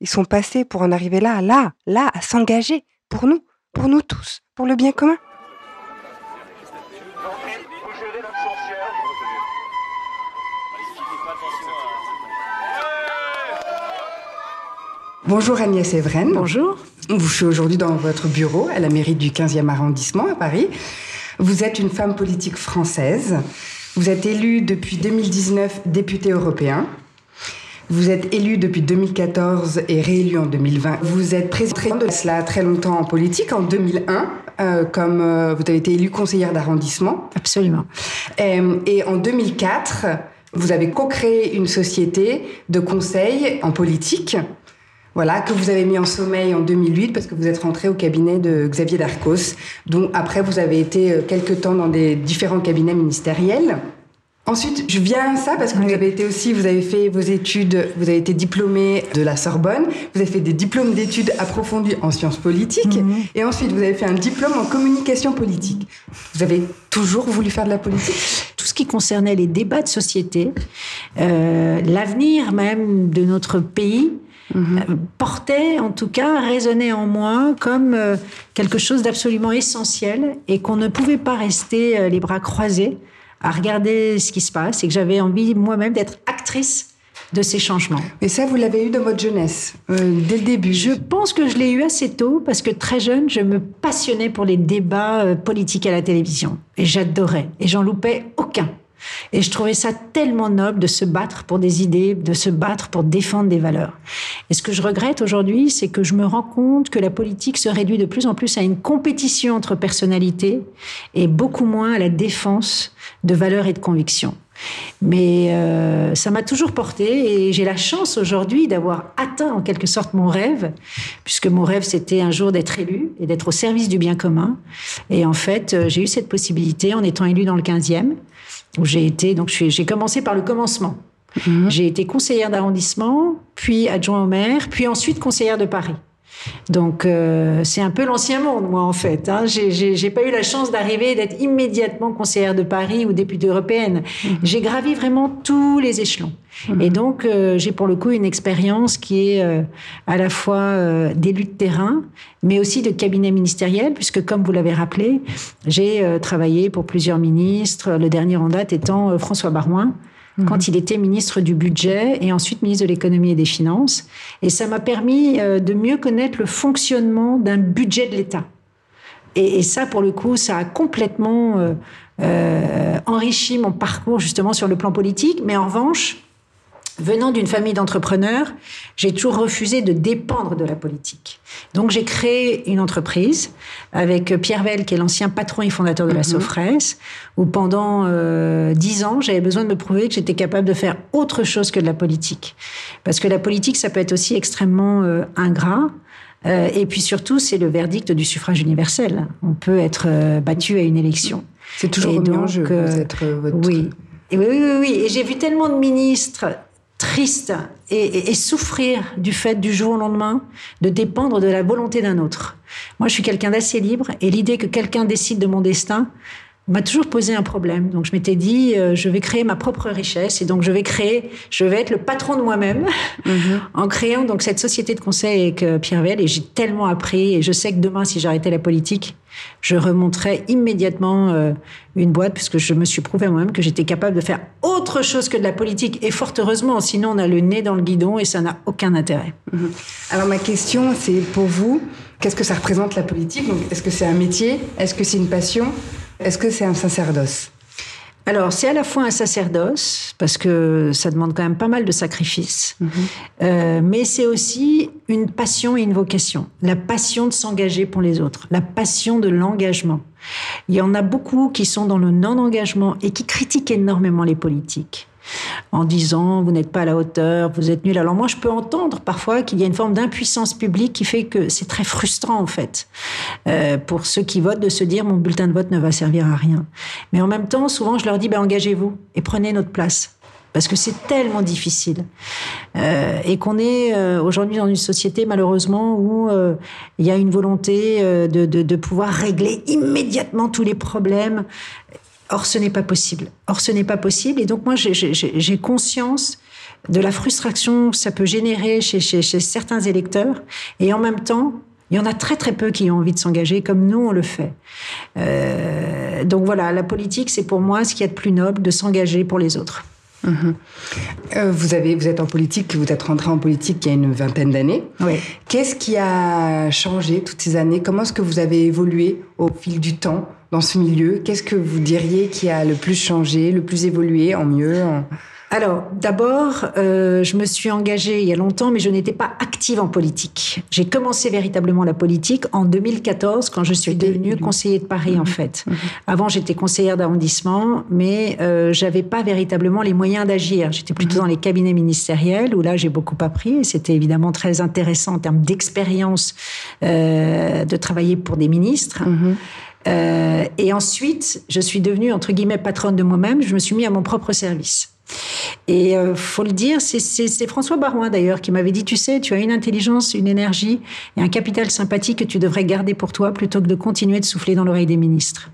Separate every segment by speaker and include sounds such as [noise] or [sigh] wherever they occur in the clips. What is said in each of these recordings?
Speaker 1: ils sont passés pour en arriver là, là, là, à s'engager, pour nous, pour nous tous, pour le bien commun. Bonjour Agnès Evren.
Speaker 2: Bonjour.
Speaker 1: Je suis aujourd'hui dans votre bureau à la mairie du 15e arrondissement à Paris. Vous êtes une femme politique française. Vous êtes élue depuis 2019 députée européen. Vous êtes élue depuis 2014 et réélue en 2020. Vous êtes présidente de cela très longtemps en politique, en 2001, euh, comme euh, vous avez été élue conseillère d'arrondissement.
Speaker 2: Absolument.
Speaker 1: Euh, et en 2004, vous avez co-créé une société de conseil en politique. Voilà, que vous avez mis en sommeil en 2008 parce que vous êtes rentrée au cabinet de Xavier Darcos, dont après vous avez été quelque temps dans des différents cabinets ministériels. Ensuite, je viens à ça parce que vous avez été aussi, vous avez fait vos études, vous avez été diplômé de la Sorbonne, vous avez fait des diplômes d'études approfondies en sciences politiques, mhm. et ensuite vous avez fait un diplôme en communication politique. Vous avez toujours voulu faire de la politique?
Speaker 2: Tout ce qui concernait les débats de société, euh, l'avenir même de notre pays, mhm. euh, portait, en tout cas, résonnait en moi comme euh, quelque chose d'absolument essentiel et qu'on ne pouvait pas rester les bras croisés à regarder ce qui se passe et que j'avais envie moi-même d'être actrice de ces changements.
Speaker 1: Et ça, vous l'avez eu dans votre jeunesse, euh, dès le début?
Speaker 2: Je pense que je l'ai eu assez tôt parce que très jeune, je me passionnais pour les débats euh, politiques à la télévision. Et j'adorais. Et j'en loupais aucun. Et je trouvais ça tellement noble de se battre pour des idées, de se battre pour défendre des valeurs. Et ce que je regrette aujourd'hui, c'est que je me rends compte que la politique se réduit de plus en plus à une compétition entre personnalités et beaucoup moins à la défense de valeurs et de convictions. Mais euh, ça m'a toujours porté et j'ai la chance aujourd'hui d'avoir atteint en quelque sorte mon rêve, puisque mon rêve c'était un jour d'être élu et d'être au service du bien commun. Et en fait, euh, j'ai eu cette possibilité en étant élu dans le 15e où j'ai été, donc j'ai commencé par le commencement. Mhm. J'ai été conseillère d'arrondissement, puis adjoint au maire, puis ensuite conseillère de Paris. Donc euh, c'est un peu l'ancien monde, moi en fait. Hein. J'ai pas eu la chance d'arriver d'être immédiatement conseillère de Paris ou députée européenne. Mhm. J'ai gravi vraiment tous les échelons. Mhm. Et donc euh, j'ai pour le coup une expérience qui est euh, à la fois d'élu de terrain, mais aussi de cabinet ministériel, puisque comme vous l'avez rappelé, j'ai travaillé pour plusieurs ministres. Le dernier en date étant François Barouin quand mhm. il était ministre du budget et ensuite ministre de l'économie et des finances. Et ça m'a permis euh, de mieux connaître le fonctionnement d'un budget de l'État. Et, ça, pour le coup, ça a complètement euh, euh, enrichi mon parcours justement sur le plan politique. Mais en revanche, Venant d'une famille d'entrepreneurs, j'ai toujours refusé de dépendre de la politique. Donc j'ai créé une entreprise avec Pierre Vell, qui est l'ancien patron et fondateur de la mhm. Sofres, où pendant euh, dix ans, j'avais besoin de me prouver que j'étais capable de faire autre chose que de la politique. Parce que la politique, ça peut être aussi extrêmement euh, ingrat. Euh, et puis surtout, c'est le verdict du suffrage universel. On peut être battu à une élection.
Speaker 1: C'est toujours et donc, jeu, votre...
Speaker 2: Oui. Et oui, oui, oui. Et j'ai vu tellement de ministres triste et, souffrir du fait du jour au lendemain de dépendre de la volonté d'un autre. Moi, je suis quelqu'un d'assez libre et l'idée que quelqu'un décide de mon destin m'a toujours posé un problème. Donc je m'étais dit, euh, je vais créer ma propre richesse et donc je vais créer, je vais être le patron de moi-même mhm. [laughs] en créant donc cette société de conseil avec euh, Pierre Vell et j'ai tellement appris et je sais que demain, si j'arrêtais la politique, je remonterais immédiatement euh, une boîte puisque je me suis prouvé moi-même que j'étais capable de faire autre chose que de la politique et fort heureusement, sinon on a le nez dans le guidon et ça n'a aucun intérêt.
Speaker 1: Mhm. Alors ma question, c'est pour vous, qu'est-ce que ça représente la politique? Est-ce que c'est un métier? Est-ce que c'est une passion? Est-ce que c'est un sacerdoce?
Speaker 2: Alors, c'est à la fois un sacerdoce, parce que ça demande quand même pas mal de sacrifices, mhm. euh, mais c'est aussi une passion et une vocation. La passion de s'engager pour les autres, la passion de l'engagement. Il y en a beaucoup qui sont dans le non-engagement et qui critiquent énormément les politiques. En disant vous n'êtes pas à la hauteur, vous êtes nul. Alors moi, je peux entendre parfois qu'il y a une forme d'impuissance publique qui fait que c'est très frustrant en fait euh, pour ceux qui votent de se dire mon bulletin de vote ne va servir à rien. Mais en même temps, souvent, je leur dis ben, engagez-vous et prenez notre place parce que c'est tellement difficile euh, et qu'on est euh, aujourd'hui dans une société malheureusement où il y a une volonté de, pouvoir régler immédiatement tous les problèmes. Or, ce n'est pas possible. Or, ce n'est pas possible. Et donc, moi, j'ai conscience de la frustration que ça peut générer chez, chez, chez, certains électeurs. Et en même temps, il y en a très très peu qui ont envie de s'engager comme nous on le fait. Euh, donc voilà, la politique, c'est pour moi ce qu'il y a de plus noble de s'engager pour les autres.
Speaker 1: Mmh. Euh, vous, avez, vous êtes en politique, vous êtes rentré en politique il y a une vingtaine d'années.
Speaker 2: Oui.
Speaker 1: Qu'est-ce qui a changé toutes ces années? Comment est-ce que vous avez évolué au fil du temps dans ce milieu? Qu'est-ce que vous diriez qui a le plus changé, le plus évolué, en mieux en...
Speaker 2: Alors, d'abord, euh, je me suis engagée il y a longtemps, mais je n'étais pas active en politique. J'ai commencé véritablement la politique en 2014, quand je suis devenue conseiller de Paris, mmh. en fait. Mmh. Avant, j'étais conseillère d'arrondissement, mais euh, j'avais pas véritablement les moyens d'agir. J'étais plutôt mmh. dans les cabinets ministériels, où là, j'ai beaucoup appris, et c'était évidemment très intéressant en termes d'expérience euh, de travailler pour des ministres. Euh, et ensuite, je suis devenue, entre guillemets, patronne de moi-même. Je me suis mis à mon propre service. Et euh, faut le dire, c'est François Barouin d'ailleurs qui m'avait dit, tu sais, tu as une intelligence, une énergie et un capital sympathique que tu devrais garder pour toi plutôt que de continuer de souffler dans l'oreille des ministres.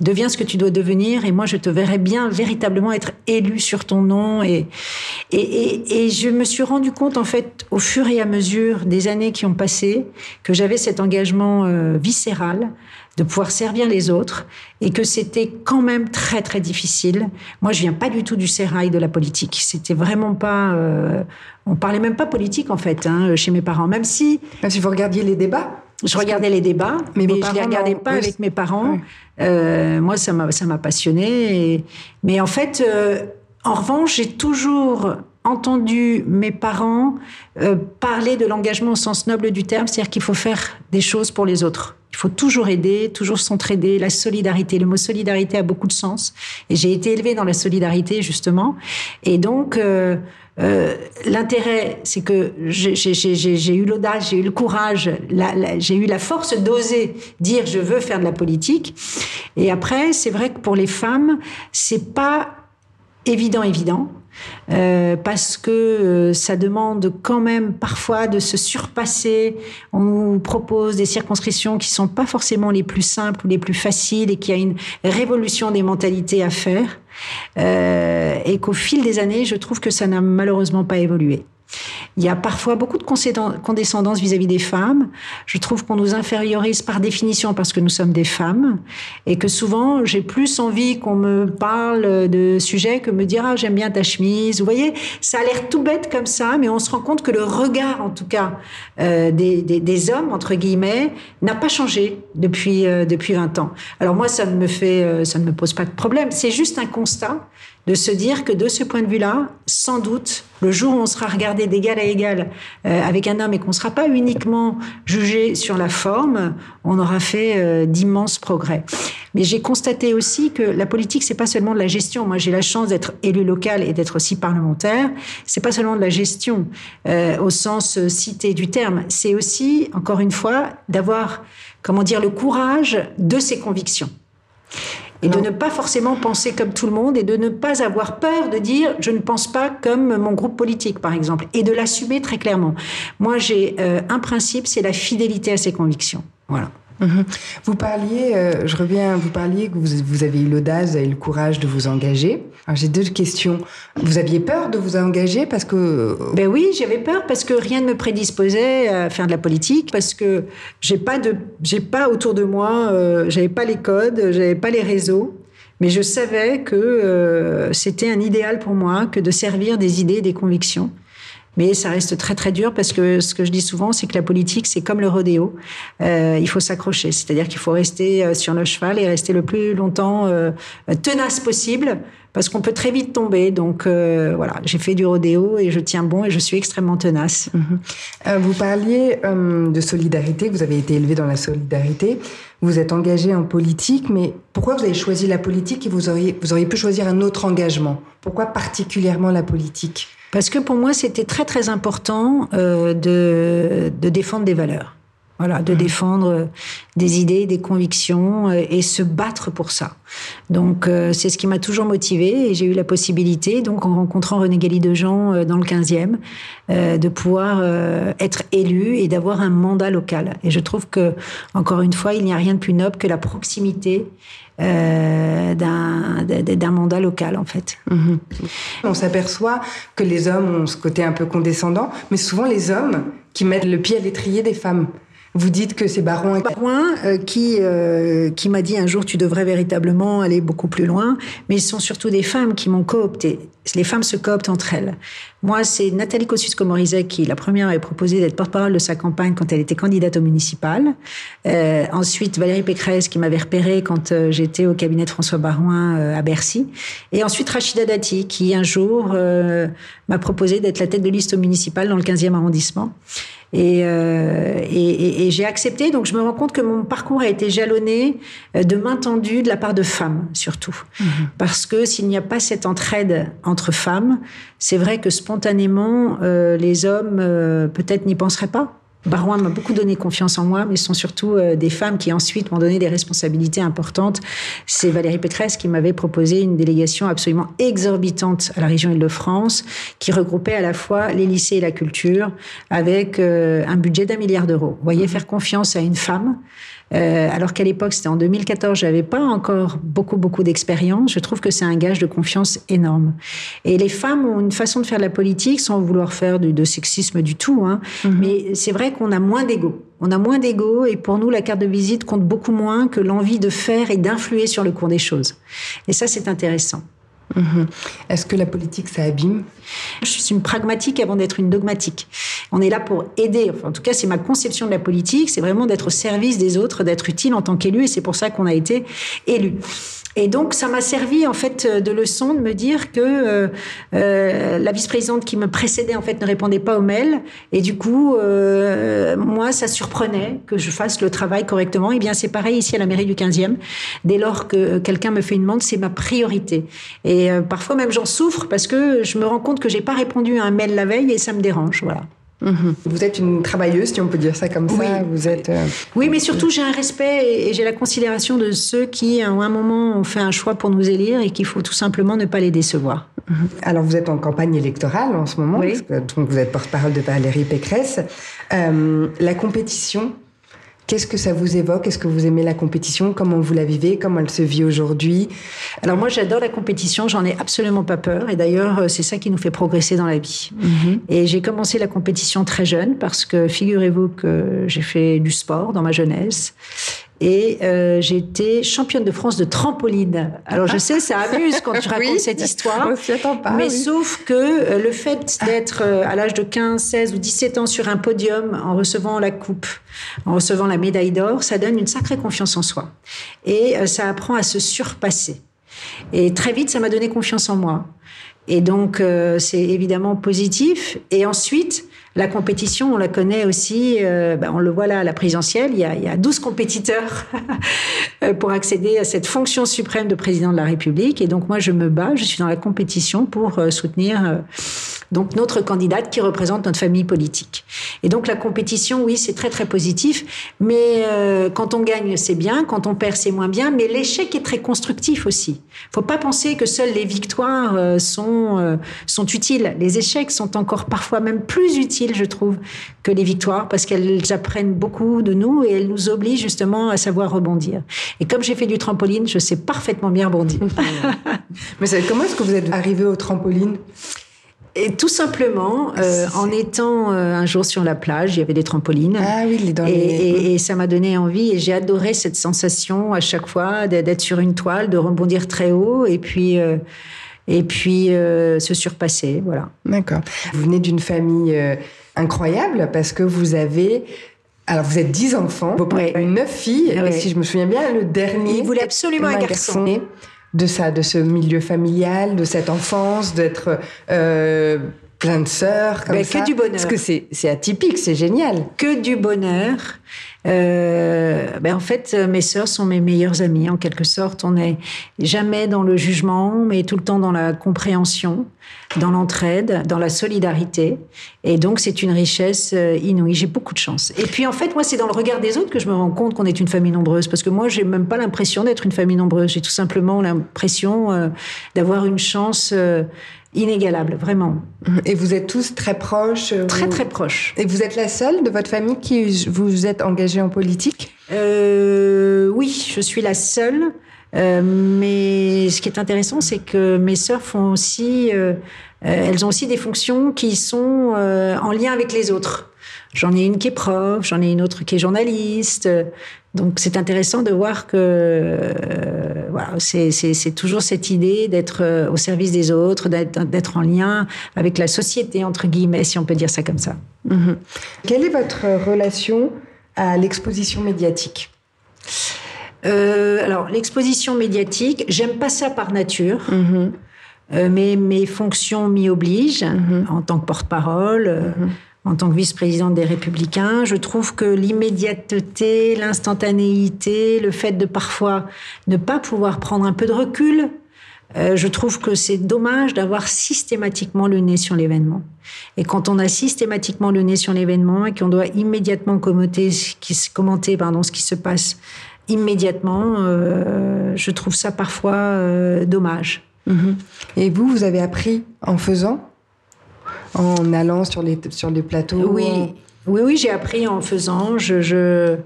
Speaker 2: Deviens ce que tu dois devenir et moi je te verrai bien véritablement être élu sur ton nom et, et, et, et je me suis rendu compte en fait au fur et à mesure des années qui ont passé que j'avais cet engagement euh, viscéral de pouvoir servir les autres et que c'était quand même très très difficile. Moi, je viens pas du tout du sérail de la politique. C'était vraiment pas. Euh, on parlait même pas politique en fait hein, chez mes parents, même si.
Speaker 1: Même si vous regardiez les débats.
Speaker 2: Je regardais les débats, mais, mais je les regardais pas oui. avec mes parents. Oui. Euh, moi, ça m'a ça m'a passionné. Et... Mais en fait, euh, en revanche, j'ai toujours entendu mes parents euh, parler de l'engagement au sens noble du terme, c'est-à-dire qu'il faut faire des choses pour les autres. Il faut toujours aider, toujours s'entraider, la solidarité. Le mot solidarité a beaucoup de sens. Et j'ai été élevée dans la solidarité, justement. Et donc, euh, euh, l'intérêt, c'est que j'ai eu l'audace, j'ai eu le courage, j'ai eu la force d'oser dire je veux faire de la politique. Et après, c'est vrai que pour les femmes, c'est pas évident, évident. Euh, parce que euh, ça demande quand même parfois de se surpasser. On nous propose des circonscriptions qui sont pas forcément les plus simples ou les plus faciles et qu'il y a une révolution des mentalités à faire. Euh, et qu'au fil des années, je trouve que ça n'a malheureusement pas évolué. Il y a parfois beaucoup de condescendance vis-à-vis -vis des femmes. Je trouve qu'on nous infériorise par définition parce que nous sommes des femmes et que souvent j'ai plus envie qu'on me parle de sujets que me dire ah j'aime bien ta chemise. Vous voyez, ça a l'air tout bête comme ça, mais on se rend compte que le regard, en tout cas, euh, des, hommes entre guillemets, n'a pas changé depuis euh, depuis 20 ans. Alors moi, ça ne me fait, euh, ça ne me pose pas de problème. C'est juste un constat de se dire que de ce point de vue-là, sans doute, le jour où on sera regardé d'égal à égal euh, avec un homme et qu'on ne sera pas uniquement jugé sur la forme, on aura fait euh, d'immenses progrès. Mais j'ai constaté aussi que la politique, c'est pas seulement de la gestion. Moi, j'ai la chance d'être élu local et d'être aussi parlementaire. C'est pas seulement de la gestion euh, au sens cité du terme. C'est aussi, encore une fois, d'avoir, comment dire, le courage de ses convictions et non. de ne pas forcément penser comme tout le monde et de ne pas avoir peur de dire je ne pense pas comme mon groupe politique par exemple et de l'assumer très clairement. Moi j'ai euh, un principe, c'est la fidélité à ses convictions. Voilà.
Speaker 1: Mmh. Vous parliez, euh, je reviens, vous parliez que vous, vous avez eu l'audace et le courage de vous engager. J'ai deux questions. Vous aviez peur de vous engager parce que...
Speaker 2: Ben oui, j'avais peur parce que rien ne me prédisposait à faire de la politique, parce que j'ai pas de, j'ai pas autour de moi, euh, j'avais pas les codes, j'avais pas les réseaux. Mais je savais que euh, c'était un idéal pour moi que de servir des idées, des convictions. Mais ça reste très très dur parce que ce que je dis souvent, c'est que la politique, c'est comme le rodéo. Euh, il faut s'accrocher, c'est-à-dire qu'il faut rester euh, sur le cheval et rester le plus longtemps euh, tenace possible parce qu'on peut très vite tomber. Donc euh, voilà, j'ai fait du rodéo et je tiens bon et je suis extrêmement tenace.
Speaker 1: Mhm. Euh, vous parliez euh, de solidarité, vous avez été élevé dans la solidarité, vous êtes engagé en politique, mais pourquoi vous avez choisi la politique et vous auriez, vous auriez pu choisir un autre engagement? Pourquoi particulièrement la politique?
Speaker 2: Parce que pour moi, c'était très très important de, de défendre des valeurs. Voilà, de mmh. défendre des idées, des convictions euh, et se battre pour ça. Donc euh, c'est ce qui m'a toujours motivée et j'ai eu la possibilité, donc en rencontrant René Gali de Jean euh, dans le 15e, de pouvoir être élu et d'avoir un mandat local. Et je trouve que encore une fois, il n'y a rien de plus noble que la proximité euh, d'un mandat local en fait.
Speaker 1: On s'aperçoit que les hommes ont ce côté un peu condescendant, mais souvent les hommes qui mettent le pied à l'étrier des femmes. Vous dites que c'est Barouin.
Speaker 2: Barouin euh, qui, euh, qui m'a dit un jour tu devrais véritablement aller beaucoup plus loin, mais ce sont surtout des femmes qui m'ont coopté. Les femmes se cooptent entre elles. Moi, c'est Nathalie Kosciusko-Morizet qui, la première, avait proposé d'être porte-parole de sa campagne quand elle était candidate au municipal. Euh, ensuite, Valérie Pécresse qui m'avait repéré quand euh, j'étais au cabinet de François Barouin à Bercy. Et ensuite, Rachida Dati qui, un jour, m'a proposé d'être la tête de liste au municipal dans le 15e arrondissement. Euh, et, et, et j'ai accepté. Donc je me rends compte que mon parcours a été jalonné euh, de main tendue de la part de femmes, surtout. Mhm. Parce que s'il n'y a pas cette entraide entre femmes, c'est vrai que spontanément, euh, les hommes peut-être n'y penseraient pas. Barouin m'a beaucoup donné confiance en moi, mais ce sont surtout euh, des femmes qui ensuite m'ont donné des responsabilités importantes. C'est Valérie Pécresse qui m'avait proposé une délégation absolument exorbitante à la région Île-de-France, qui regroupait à la fois les lycées et la culture, avec euh, un budget d'un milliard d'euros. Vous voyez, faire confiance à une femme, euh, alors qu'à l'époque, c'était en 2014, j'avais pas encore beaucoup, beaucoup d'expérience. Je trouve que c'est un gage de confiance énorme. Et les femmes ont une façon de faire de la politique sans vouloir faire de, sexisme du tout. Hein. Mhm. Mais c'est vrai qu'on a moins d'ego. On a moins d'ego et pour nous, la carte de visite compte beaucoup moins que l'envie de faire et d'influer sur le cours des choses. Et ça, c'est intéressant.
Speaker 1: Mhm. Est-ce que la politique, ça abîme?
Speaker 2: Je suis une pragmatique avant d'être une dogmatique. On est là pour aider. en tout cas, c'est ma conception de la politique. C'est vraiment d'être au service des autres, d'être utile en tant qu'élu. Et c'est pour ça qu'on a été élu. Et donc, ça m'a servi en fait de leçon de me dire que euh, euh, la vice-présidente qui me précédait en fait ne répondait pas aux mails, et du coup, euh, moi, ça surprenait que je fasse le travail correctement. Et eh bien, c'est pareil ici à la mairie du 15e. Dès lors que quelqu'un me fait une demande, c'est ma priorité. Et parfois même, j'en souffre parce que je me rends compte que j'ai pas répondu à un mail la veille et ça me dérange. Voilà.
Speaker 1: Mhm. Vous êtes une travailleuse, si on peut dire ça comme ça. Vous êtes.
Speaker 2: Euh, oui, mais surtout j'ai un respect et j'ai la considération de ceux qui, à un moment, ont fait un choix pour nous élire et qu'il faut tout simplement ne pas les décevoir.
Speaker 1: Mhm. Alors vous êtes en campagne électorale en ce moment, parce que, donc vous êtes porte-parole de Valérie Pécresse. Euh, la compétition, Qu'est-ce que ça vous évoque? Est-ce que vous aimez la compétition? Comment vous la vivez? Comment elle se vit aujourd'hui?
Speaker 2: Alors moi, j'adore la compétition. J'en ai absolument pas peur. Et d'ailleurs, euh, c'est ça qui nous fait progresser dans la vie. Mhm. Et j'ai commencé la compétition très jeune parce que figurez-vous que j'ai fait du sport dans ma jeunesse. Et euh, j'étais championne de France de trampoline. Alors je sais, ça amuse quand tu [laughs] racontes cette histoire.
Speaker 1: pas,
Speaker 2: mais sauf que euh, le fait d'être euh, à l'âge de 15, 16 ou 17 ans sur un podium en recevant la coupe, en recevant la médaille d'or, ça donne une sacrée confiance en soi. Et euh, ça apprend à se surpasser. Et très vite, ça m'a donné confiance en moi. Et donc, c'est évidemment positif. Et ensuite, la compétition, on la connaît aussi, euh, ben, on le voit là à la présidentielle, il y a, il y a 12 compétiteurs [laughs] pour accéder à cette fonction suprême de président de la République. Et donc moi, je me bats, je suis dans la compétition pour euh, soutenir euh, donc notre candidate qui représente notre famille politique. Et donc la compétition, oui, c'est très très positif, mais euh, quand on gagne, c'est bien, quand on perd, c'est moins bien, mais l'échec est très constructif aussi. Faut pas penser que seules les victoires euh, sont euh, sont utiles. Les échecs sont encore parfois même plus utiles, je trouve, que les victoires parce qu'elles apprennent beaucoup de nous et elles nous obligent justement à savoir rebondir. Et comme j'ai fait du trampoline, je sais parfaitement bien rebondir. [laughs]
Speaker 1: mais comment est-ce que vous êtes arrivé au trampoline?
Speaker 2: Et tout simplement, euh, en étant euh, un jour sur la plage, il y avait des trampolines.
Speaker 1: Ah oui, les
Speaker 2: et, et, et, ça m'a donné envie et j'ai adoré cette sensation à chaque fois d'être sur une toile, de rebondir très haut et puis euh, et puis se surpasser, voilà.
Speaker 1: D'accord. Vous venez d'une famille incroyable parce que vous avez alors, vous êtes dix enfants, avez neuf filles, et si je me souviens bien, le dernier.
Speaker 2: Il voulait absolument un garçon.
Speaker 1: de ça, de ce milieu familial, de cette enfance, d'être euh, plein de sœurs comme
Speaker 2: Ben,
Speaker 1: ça
Speaker 2: que du bonheur.
Speaker 1: Parce que c'est c'est atypique, c'est génial.
Speaker 2: que du bonheur. Euh, ben en fait, euh, mes sœurs sont mes meilleures amies, en quelque sorte. On n'est jamais dans le jugement, mais tout le temps dans la compréhension, dans l'entraide, dans la solidarité. Et donc, c'est une richesse euh, inouïe. J'ai beaucoup de chance. Et puis, en fait, moi, c'est dans le regard des autres que je me rends compte qu'on est une famille nombreuse. Parce que moi, j'ai même pas l'impression d'être une famille nombreuse. J'ai tout simplement l'impression euh, d'avoir une chance euh, inégalable, vraiment.
Speaker 1: Et vous êtes tous très proches. euh,
Speaker 2: Très,
Speaker 1: vous-
Speaker 2: très proche.
Speaker 1: Et vous êtes la seule de votre famille qui vous êtes engagée en politique?
Speaker 2: Euh, oui, je suis la seule. Euh, mais ce qui est intéressant, c'est que mes sœurs font aussi, euh, euh, elles ont aussi des fonctions qui sont en lien avec les autres. J'en ai une qui est prof, j'en ai une autre qui est journaliste. Donc c'est intéressant de voir que euh, voilà, c'est toujours cette idée d'être euh, au service des autres, d'être en lien avec la société entre guillemets, si on peut dire ça comme ça.
Speaker 1: Mhm. Quelle est votre relation à l'exposition médiatique?
Speaker 2: Euh, alors, l'exposition médiatique, j'aime pas ça par nature,
Speaker 1: Mhm.
Speaker 2: euh, mais mes fonctions m'y obligent en tant que porte-parole, en tant que vice-présidente des Républicains. Je trouve que l'immédiateté, l'instantanéité, le fait de parfois ne pas pouvoir prendre un peu de recul, euh, je trouve que c'est dommage d'avoir systématiquement le nez sur l'événement. Et quand on a systématiquement le nez sur l'événement et qu'on doit immédiatement commenter, pardon, ce qui se passe immédiatement, euh, je trouve ça parfois euh, dommage.
Speaker 1: Mhm. Et vous, vous avez appris en faisant? En allant sur les, sur les plateaux
Speaker 2: Oui,
Speaker 1: en-
Speaker 2: oui, oui, j'ai appris en faisant. Je, je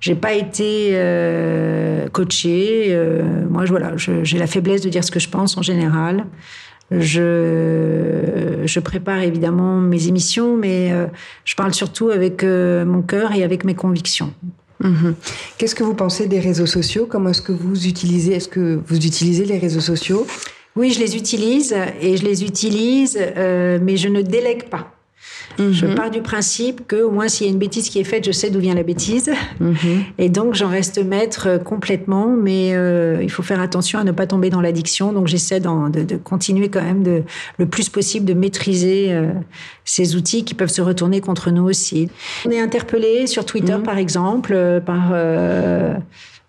Speaker 2: j'ai pas été euh, coachée. Euh, moi, je, voilà, j'ai la faiblesse de dire ce que je pense en général. Je, je prépare évidemment mes émissions, mais euh, je parle surtout avec mon cœur et avec mes convictions.
Speaker 1: Mhm. Qu'est-ce que vous pensez des réseaux sociaux? Comment est-ce que vous utilisez Est-ce que vous utilisez les réseaux sociaux?
Speaker 2: Oui, je les utilise et je les utilise, euh, mais je ne délègue pas. Je pars du principe que au moins s'il y a une bêtise qui est faite, je sais d'où vient la bêtise. Et donc j'en reste maître euh, complètement, mais euh, il faut faire attention à ne pas tomber dans l'addiction. Donc j'essaie de, de continuer quand même de, le plus possible de maîtriser euh, ces outils qui peuvent se retourner contre nous aussi. On est interpellé sur Twitter par exemple euh, par euh,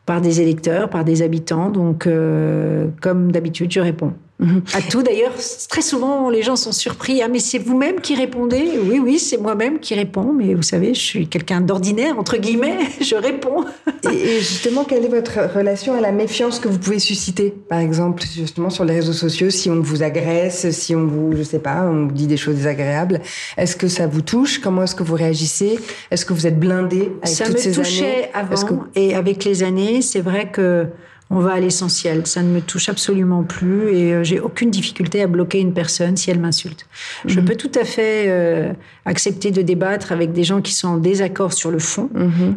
Speaker 2: par des électeurs, par des habitants. Donc euh, comme d'habitude, je réponds. [laughs] À tout d'ailleurs, très souvent les gens sont surpris. Ah mais c'est vous-même qui répondez? Oui oui, c'est moi-même qui réponds. Mais vous savez, je suis quelqu'un d'ordinaire entre guillemets. [laughs] Je réponds.
Speaker 1: et, justement, quelle est votre relation à la méfiance que vous pouvez susciter Par exemple, justement sur les réseaux sociaux, si on vous agresse, si on vous, je sais pas, on vous dit des choses désagréables, est-ce que ça vous touche? Comment est-ce que vous réagissez? Est-ce que vous êtes blindé avec
Speaker 2: Ça
Speaker 1: toutes
Speaker 2: me
Speaker 1: ces
Speaker 2: touchait
Speaker 1: années?
Speaker 2: Avant
Speaker 1: Est-ce que-
Speaker 2: et avec les années, c'est vrai que on va à l'essentiel. Ça ne me touche absolument plus et euh, j'ai aucune difficulté à bloquer une personne si elle m'insulte. Je peux tout à fait euh, accepter de débattre avec des gens qui sont en désaccord sur le fond,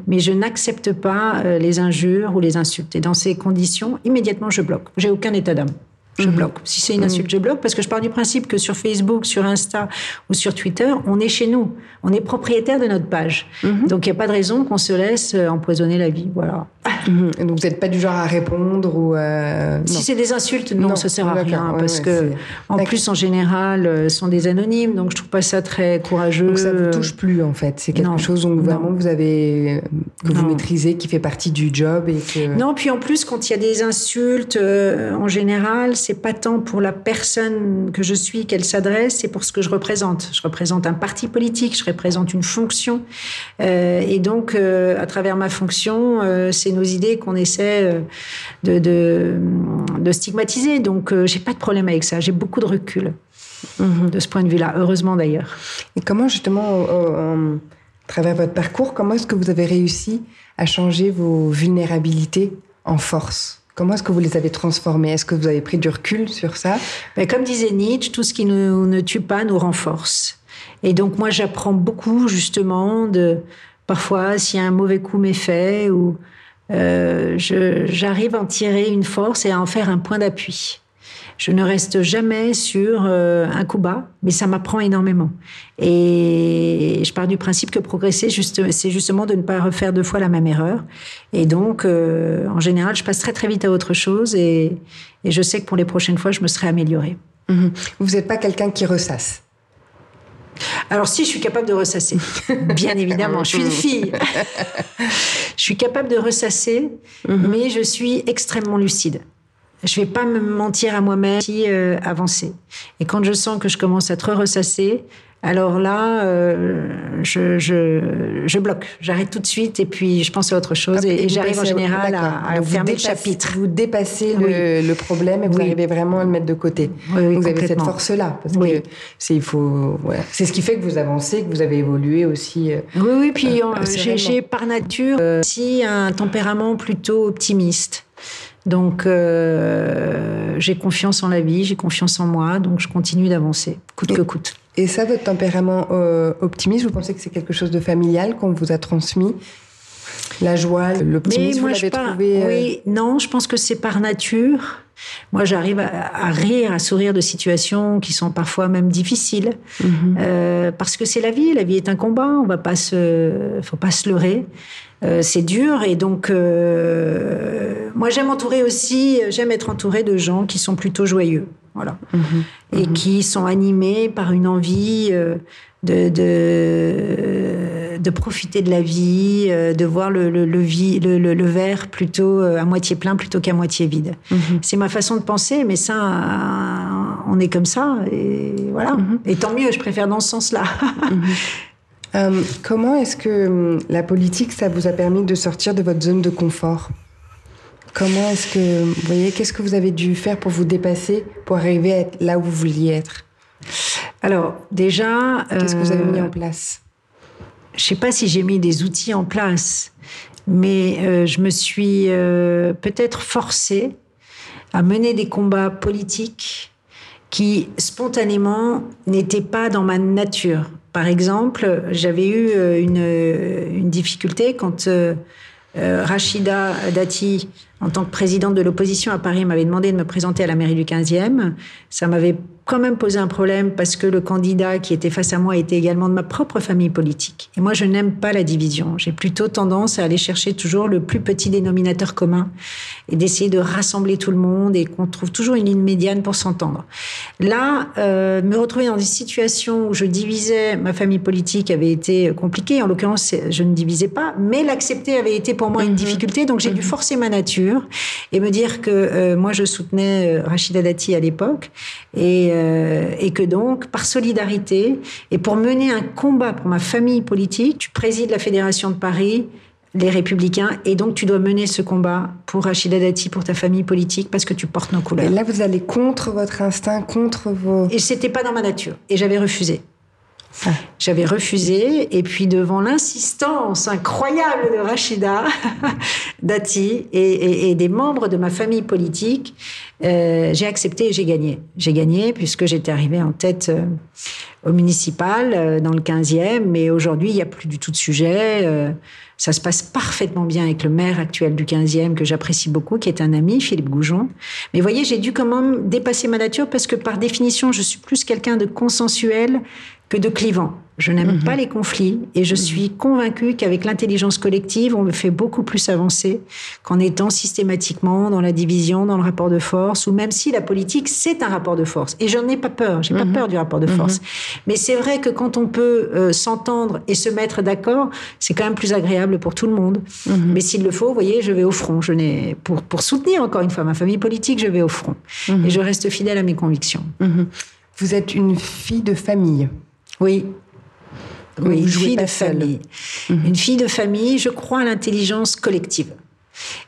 Speaker 2: mais je n'accepte pas euh, les injures ou les insultes. Et dans ces conditions, immédiatement, je bloque. J'ai aucun état d'âme. Je bloque. Si c'est une insulte, je bloque parce que je pars du principe que sur Facebook, sur Insta ou sur Twitter, on est chez nous. On est propriétaire de notre page. Donc il n'y a pas de raison qu'on se laisse euh, empoisonner la vie. Voilà.
Speaker 1: Mhm. Donc vous n'êtes pas du genre à répondre ou euh.
Speaker 2: Si c'est des insultes, non,
Speaker 1: Non,
Speaker 2: ça sert à rien
Speaker 1: ouais,
Speaker 2: parce
Speaker 1: ouais,
Speaker 2: que
Speaker 1: c'est-
Speaker 2: en plus en général, euh, ce sont des anonymes, donc je trouve pas ça très courageux.
Speaker 1: Donc ça vous touche plus en fait. C'est quelque
Speaker 2: non,
Speaker 1: chose dont vraiment vous avez que vous maîtrisez, qui fait partie du job et que.
Speaker 2: Non, puis en plus, quand il y a des insultes, euh, en général, c'est pas tant pour la personne que je suis qu'elle s'adresse, c'est pour ce que je représente. Je représente un parti politique, je représente une fonction. Euh, et donc, euh, à travers ma fonction, euh, c'est nos idées qu'on essaie euh, de, de, de stigmatiser. Donc, euh, j'ai pas de problème avec ça. J'ai beaucoup de recul
Speaker 1: Mhm.
Speaker 2: de ce point de vue-là. Heureusement d'ailleurs.
Speaker 1: Et comment justement, à travers votre parcours, comment est-ce que vous avez réussi à changer vos vulnérabilités en force? Comment est-ce que vous les avez transformées? Est-ce que vous avez pris du recul sur ça?
Speaker 2: Ben, comme disait Nietzsche, tout ce qui ne, ne tue pas nous renforce. Et donc moi, j'apprends beaucoup justement de parfois si un mauvais coup m'est fait ou euh, j'arrive à en tirer une force et à en faire un point d'appui. Je ne reste jamais sur euh, un coup bas, mais ça m'apprend énormément. Et je pars du principe que progresser, c'est justement de ne pas refaire deux fois la même erreur. Et donc, euh, en général, je passe très très vite à autre chose et, je sais que pour les prochaines fois, je me serai améliorée.
Speaker 1: Mhm. Vous n'êtes pas quelqu'un qui ressasse
Speaker 2: alors si, je suis capable de ressasser, [laughs] bien évidemment. je suis une fille. [laughs] je suis capable de ressasser, mhm. mais je suis extrêmement lucide. Je vais pas me mentir à moi-même si euh, avancer. Et quand je sens que je commence à trop ressasser, alors là, euh, je, je, je, bloque. J'arrête tout de suite et puis je pense à autre chose. et, j'arrive en général à, à fermer le chapitre.
Speaker 1: Vous dépassez le, le, problème et vous arrivez vraiment à le mettre de côté.
Speaker 2: Oui,
Speaker 1: vous avez cette force-là. Parce que c'est, il faut, voilà. c'est ce qui fait que vous avancez, que vous avez évolué aussi. Euh,
Speaker 2: oui, oui. Puis euh, j'ai par nature aussi un tempérament plutôt optimiste. Donc, euh, j'ai confiance en la vie, j'ai confiance en moi, donc je continue d'avancer, coûte que coûte.
Speaker 1: Et ça, votre tempérament euh, optimiste, vous pensez que c'est quelque chose de familial qu'on vous a transmis? La joie, l'optimisme, vous l'avez trouvé
Speaker 2: euh, Oui, non, je pense que c'est par nature. Moi, j'arrive à, rire, à sourire de situations qui sont parfois même difficiles, mhm. euh, parce que c'est la vie. La vie est un combat. On va pas se, faut pas se leurrer. Euh, c'est dur et donc euh, moi j'aime entourer aussi, j'aime être entourée de gens qui sont plutôt joyeux, voilà, mhm. et mhm. qui sont animés par une envie euh, de, de, de profiter de la vie, de voir le, le, le, le verre plutôt à moitié plein plutôt qu'à moitié vide. Mhm. C'est ma façon de penser, mais ça, on est comme ça et voilà. Et tant mieux, je préfère dans ce sens-là. [laughs]
Speaker 1: Euh, comment est-ce que hum, la politique, ça vous a permis de sortir de votre zone de confort? Comment est-ce que, vous voyez, qu'est-ce que vous avez dû faire pour vous dépasser, pour arriver à être là où vous vouliez être?
Speaker 2: Alors, déjà...
Speaker 1: Qu'est-ce que vous avez mis en euh, place?
Speaker 2: Je ne sais pas si j'ai mis des outils en place, mais euh, je me suis peut-être forcée à mener des combats politiques qui spontanément n'étaient pas dans ma nature. Par exemple, j'avais eu euh, une, une, difficulté quand euh, euh, Rachida Dati, en tant que présidente de l'opposition à Paris, m'avait demandé de me présenter à la mairie du 15e. Ça m'avait quand même posé un problème parce que le candidat qui était face à moi était également de ma propre famille politique. Et moi, je n'aime pas la division. J'ai plutôt tendance à aller chercher toujours le plus petit dénominateur commun et d'essayer de rassembler tout le monde et qu'on trouve toujours une ligne médiane pour s'entendre. Là, euh, me retrouver dans des situations où je divisais ma famille politique avait été compliqué. En l'occurrence, je ne divisais pas, mais l'accepter avait été pour moi une mhm. difficulté. Donc j'ai dû mhm. forcer ma nature et me dire que euh, moi, je soutenais euh, Rachida Dati à l'époque et euh, et que donc, par solidarité et pour mener un combat pour ma famille politique, tu présides la Fédération de Paris, les Républicains, et donc tu dois mener ce combat pour Rachida Dati, pour ta famille politique, parce que tu portes nos couleurs.
Speaker 1: Et là, vous allez contre votre instinct, contre vos...
Speaker 2: Et c'était pas dans ma nature, et j'avais refusé. Ah. J'avais refusé, et puis devant l'insistance incroyable de Rachida [laughs] Dati et, des membres de ma famille politique, euh, j'ai accepté et j'ai gagné. J'ai gagné puisque j'étais arrivée en tête euh, au municipal euh, dans le 15e, mais aujourd'hui, il n'y a plus du tout de sujet. ça se passe parfaitement bien avec le maire actuel du 15e, que j'apprécie beaucoup, qui est un ami, Philippe Goujon. Mais voyez, j'ai dû quand même dépasser ma nature parce que par définition, je suis plus quelqu'un de consensuel que de clivant. Je n'aime mhm. pas les conflits et je mhm. suis convaincue qu'avec l'intelligence collective, on me fait beaucoup plus avancer qu'en étant systématiquement dans la division, dans le rapport de force, ou même si la politique, c'est un rapport de force. Et j'en ai pas peur, j'ai pas mhm. peur du rapport de force. Mais c'est vrai que quand on peut euh, s'entendre et se mettre d'accord, c'est quand même plus agréable pour tout le monde. Mais s'il le faut, vous voyez, je vais au front. Je n'ai, pour, pour soutenir encore une fois ma famille politique, je vais au front. Et je reste fidèle à mes convictions.
Speaker 1: Vous êtes une fille de famille.
Speaker 2: Oui. Oui, une fille de famille. Mhm. Une fille de famille, je crois à l'intelligence collective.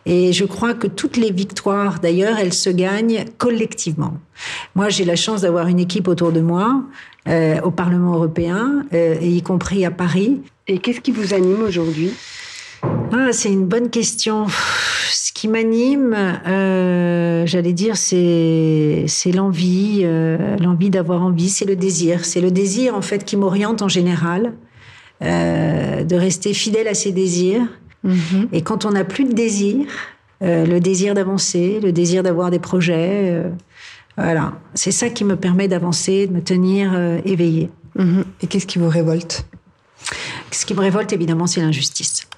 Speaker 2: Et je crois que toutes les victoires, d'ailleurs, elles se gagnent collectivement. Moi, j'ai la chance d'avoir une équipe autour de moi, euh, au Parlement européen, euh, y compris à Paris.
Speaker 1: Et qu'est-ce qui vous anime aujourd'hui?
Speaker 2: Ah, C'est une bonne question qui m'anime, euh, j'allais dire, c'est c'est l'envie, euh, l'envie d'avoir envie, c'est le désir, c'est le désir en fait qui m'oriente en général, euh, de rester fidèle à ses désirs. Mhm. Et quand on n'a plus de désir, le désir d'avancer, le désir d'avoir des projets, Voilà, c'est ça qui me permet d'avancer, de me tenir éveillée.
Speaker 1: Mhm. Et qu'est-ce qui vous révolte?
Speaker 2: Ce qui me révolte, évidemment, c'est l'injustice.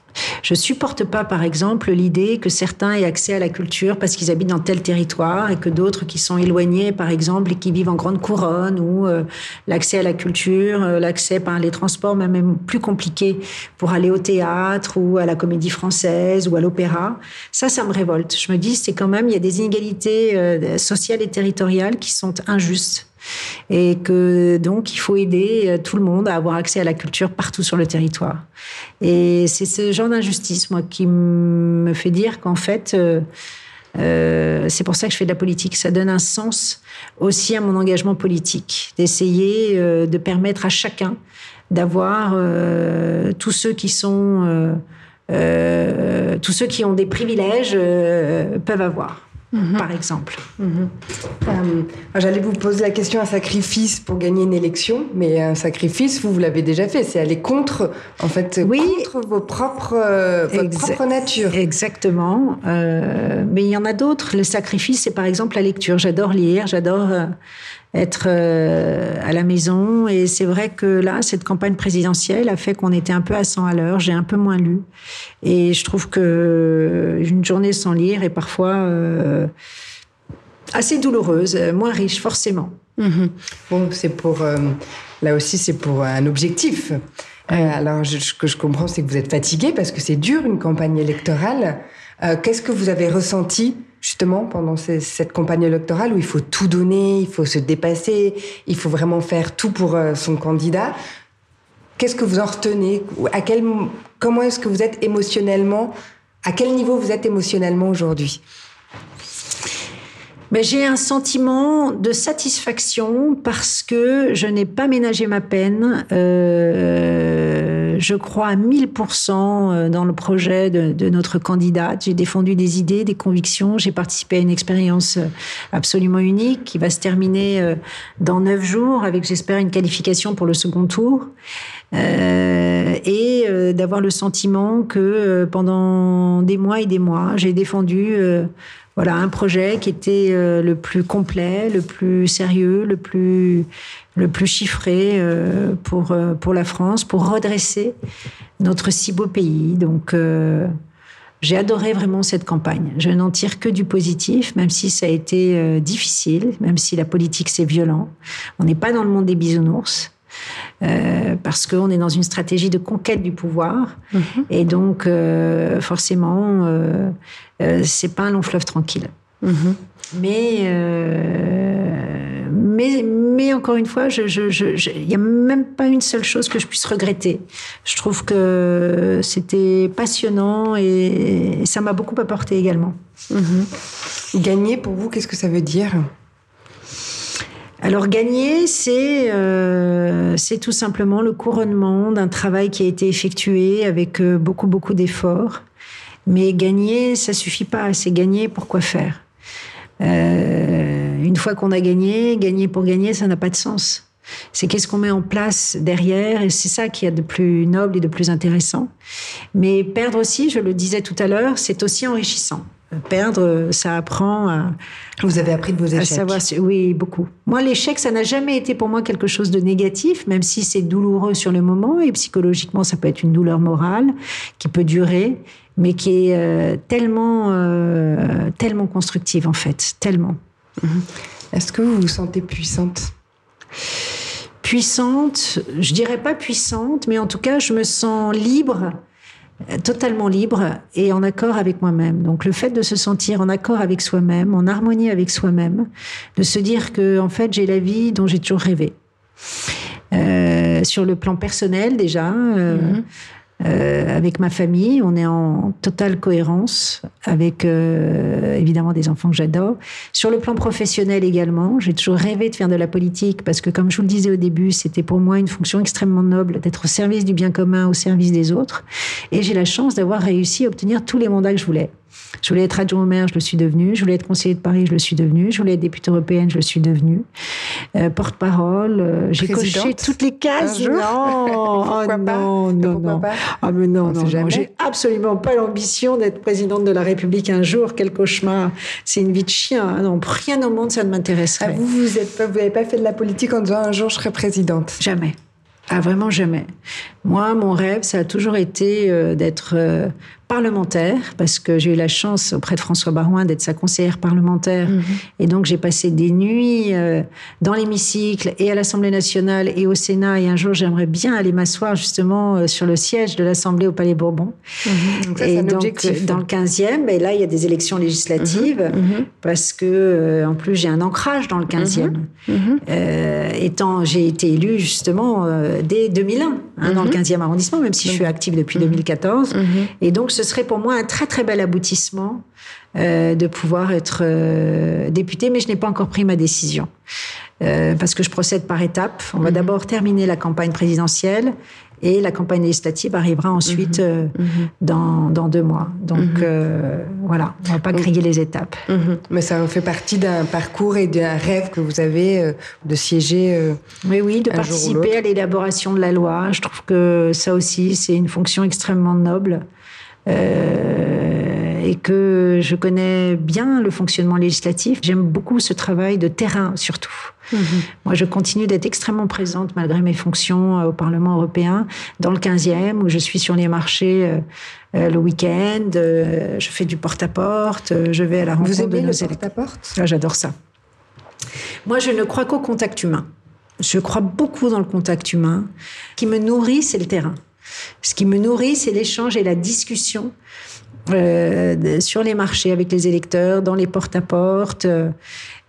Speaker 2: Je supporte pas, par exemple, l'idée que certains aient accès à la culture parce qu'ils habitent dans tel territoire et que d'autres qui sont éloignés, par exemple, et qui vivent en grande couronne ou euh, l'accès à la culture, euh, l'accès par les transports même plus compliqué pour aller au théâtre ou à la comédie française ou à l'opéra. Ça, ça me révolte. Je me dis, c'est quand même, il y a des inégalités euh, sociales et territoriales qui sont injustes et que donc il faut aider euh, tout le monde à avoir accès à la culture partout sur le territoire. Et c'est ce genre d'injustice, moi, qui me fait dire qu'en fait, euh, euh, c'est pour ça que je fais de la politique. Ça donne un sens aussi à mon engagement politique, d'essayer de permettre à chacun d'avoir tous ceux qui sont tous ceux qui ont des privilèges peuvent avoir. Mhm. par exemple. Mhm.
Speaker 1: Euh, j'allais vous poser la question un sacrifice pour gagner une élection, mais un sacrifice, vous, vous l'avez déjà fait, c'est aller contre, en fait, contre vos propres, euh, votre propre nature.
Speaker 2: Exactement. Euh, mais il y en a d'autres. Le sacrifice, c'est par exemple la lecture. J'adore lire, j'adore être euh, à la maison. Et c'est vrai que là, cette campagne présidentielle a fait qu'on était un peu à 100 à l'heure. J'ai un peu moins lu. Et je trouve que une journée sans lire est parfois euh, assez douloureuse, moins riche, forcément.
Speaker 1: Mhm. Bon, c'est pour. Euh, là aussi, c'est pour un objectif. alors, ce que je comprends, c'est que vous êtes fatigué parce que c'est dur une campagne électorale. Qu'est-ce que vous avez ressenti justement pendant cette campagne électorale où il faut tout donner, il faut se dépasser, il faut vraiment faire tout pour euh, son candidat. Qu'est-ce que vous en retenez? À quel, Comment est-ce que vous êtes émotionnellement À quel niveau vous êtes émotionnellement aujourd'hui?
Speaker 2: Mais j'ai un sentiment de satisfaction parce que je n'ai pas ménagé ma peine. Euh, je crois à 1000% euh, dans le projet de, notre candidate. J'ai défendu des idées, des convictions. J'ai participé à une expérience euh, absolument unique qui va se terminer dans neuf jours avec, j'espère, une qualification pour le second tour. et d'avoir le sentiment que pendant des mois et des mois, j'ai défendu voilà un projet qui était euh, le plus complet, le plus sérieux, le plus le plus chiffré euh, pour euh, pour la France, pour redresser notre si beau pays. Donc j'ai adoré vraiment cette campagne. Je n'en tire que du positif, même si ça a été difficile, même si la politique c'est violent. On n'est pas dans le monde des bisounours. Euh, parce qu'on est dans une stratégie de conquête du pouvoir. Mhm. Et donc, euh, forcément, euh, c'est pas un long fleuve tranquille. Mhm. Mais, mais, mais encore une fois, il n'y a même pas une seule chose que je puisse regretter. Je trouve que c'était passionnant et, ça m'a beaucoup apporté également.
Speaker 1: Mhm. Gagner, pour vous, qu'est-ce que ça veut dire?
Speaker 2: Alors gagner, euh, c'est tout simplement le couronnement d'un travail qui a été effectué avec euh, beaucoup beaucoup d'efforts. Mais gagner, ça suffit pas. C'est gagner pour quoi faire? Euh, une fois qu'on a gagné, gagner pour gagner, ça n'a pas de sens. C'est qu'est-ce qu'on met en place derrière, et c'est ça qui est de plus noble et de plus intéressant. Mais perdre aussi, je le disais tout à l'heure, c'est aussi enrichissant perdre, ça apprend à.
Speaker 1: Vous avez appris de vos échecs.
Speaker 2: savoir, oui, beaucoup. Moi, l'échec, ça n'a jamais été pour moi quelque chose de négatif, même si c'est douloureux sur le moment et psychologiquement, ça peut être une douleur morale qui peut durer, mais qui est euh, tellement, euh, tellement constructive en fait, tellement.
Speaker 1: Mhm. Est-ce que vous vous sentez puissante?
Speaker 2: Puissante, je dirais pas puissante, mais en tout cas, je me sens libre totalement libre et en accord avec moi-même. Donc le fait de se sentir en accord avec soi-même, en harmonie avec soi-même, de se dire que en fait j'ai la vie dont j'ai toujours rêvé. Euh, sur le plan personnel déjà, euh, mm-hmm. Euh, avec ma famille, on est en totale cohérence avec euh, évidemment des enfants que j'adore. Sur le plan professionnel également, j'ai toujours rêvé de faire de la politique parce que comme je vous le disais au début, c'était pour moi une fonction extrêmement noble d'être au service du bien commun, au service des autres. Et j'ai la chance d'avoir réussi à obtenir tous les mandats que je voulais. Je voulais être adjoint au maire, je le suis devenu. Je voulais être conseiller de Paris, je le suis devenu. Je voulais être députée européenne, je le suis devenu. Euh, porte-parole, euh, j'ai coché toutes les cases.
Speaker 1: Non, [laughs]
Speaker 2: oh, non, non, non. Ah mais non, non, non. J'ai absolument pas l'ambition d'être présidente de la République un jour. Quel cauchemar. C'est une vie de chien. Hein. Non, rien au monde, ça ne m'intéresserait.
Speaker 1: Ah, vous, vous n'avez pas fait de la politique en disant un jour je serai présidente
Speaker 2: Jamais. Ah, vraiment jamais. Moi, mon rêve, ça a toujours été euh, d'être euh, parlementaire, parce que j'ai eu la chance auprès de François Barouin d'être sa conseillère parlementaire. Mhm. Et donc, j'ai passé des nuits euh, dans l'hémicycle et à l'Assemblée nationale et au Sénat. Et un jour, j'aimerais bien aller m'asseoir justement sur le siège de l'Assemblée au Palais Bourbon.
Speaker 1: Mhm. et donc,
Speaker 2: dans le 15e, et là, il y a des élections législatives, mhm. parce que, en plus, j'ai un ancrage dans le 15e. étant, j'ai été élue justement dès 2001, hein, dans le 15e arrondissement, même si je suis active depuis 2014. Mhm. Mhm. Et donc, ce serait pour moi un très, très bel aboutissement euh, de pouvoir être euh, députée, mais je n'ai pas encore pris ma décision. Euh, parce que je procède par étapes. On va mhm. d'abord terminer la campagne présidentielle et la campagne législative arrivera ensuite mhm. Euh, mhm. Dans, dans, deux mois. Donc mhm. euh, voilà, on ne va pas griller les étapes.
Speaker 1: Mais ça fait partie d'un parcours et d'un rêve que vous avez euh, de siéger.
Speaker 2: oui, oui, de participer à l'élaboration de la loi. Je trouve que ça aussi, c'est une fonction extrêmement noble. et que je connais bien le fonctionnement législatif. J'aime beaucoup ce travail de terrain surtout. Moi, je continue d'être extrêmement présente malgré mes fonctions euh, au Parlement européen, dans le 15e, où je suis sur les marchés euh, euh, le week-end, je fais du porte-à-porte, je vais à la rencontre
Speaker 1: Vous aimez
Speaker 2: de nos
Speaker 1: le porte-à-porte?
Speaker 2: Ah, J'adore ça. Moi, je ne crois qu'au contact humain. Je crois beaucoup dans le contact humain. Ce qui me nourrit, c'est le terrain. Ce qui me nourrit, c'est l'échange et la discussion sur les marchés avec les électeurs, dans les porte-à-porte. Euh,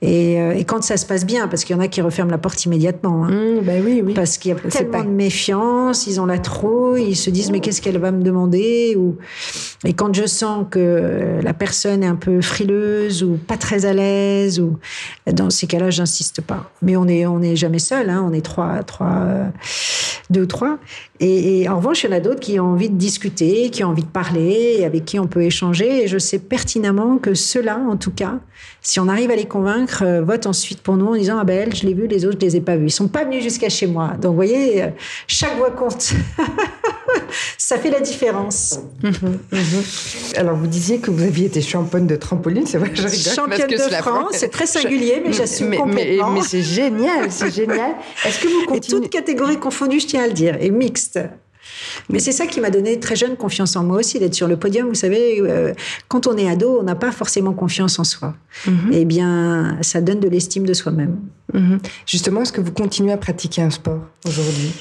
Speaker 2: et, quand ça se passe bien, parce qu'il y en a qui referment la porte immédiatement. Hein.
Speaker 1: Mmh, ben oui, oui.
Speaker 2: Parce qu'il y a tellement de méfiance, ils ont la trouille, ils se disent mais qu'est-ce qu'elle va me demander ou... Et quand je sens que la personne est un peu frileuse ou pas très à l'aise, ou dans ces cas-là, j'insiste pas. Mais on est on est jamais seul, hein. on est trois, trois, euh, deux ou trois. Et, en revanche, il y en a d'autres qui ont envie de discuter, qui ont envie de parler, avec qui on peut échanger. Et je sais pertinemment que ceux-là, en tout cas, si on arrive à les convaincre, euh, votent ensuite pour nous en disant ah ben je l'ai vu, les autres je les ai pas vus. Ils sont pas venus jusqu'à chez moi. Donc vous voyez, euh, chaque voix compte. [laughs] Ça fait la différence. Mhm,
Speaker 1: mhm. Alors vous disiez que vous aviez été championne de trampoline, c'est vrai. Je
Speaker 2: championne
Speaker 1: de
Speaker 2: France, c'est très singulier, mais j'assume complètement.
Speaker 1: Mais, c'est génial, c'est génial.
Speaker 2: Est-ce que vous continuez... Et toutes catégories confondues, je tiens à le dire, et mixte. Mais c'est ça qui m'a donné très jeune confiance en moi aussi, d'être sur le podium. Vous savez, euh, quand on est ado, on n'a pas forcément confiance en soi. Mhm. Eh bien, ça donne de l'estime de soi-même.
Speaker 1: Mhm. Justement, est-ce que vous continuez à pratiquer un sport aujourd'hui?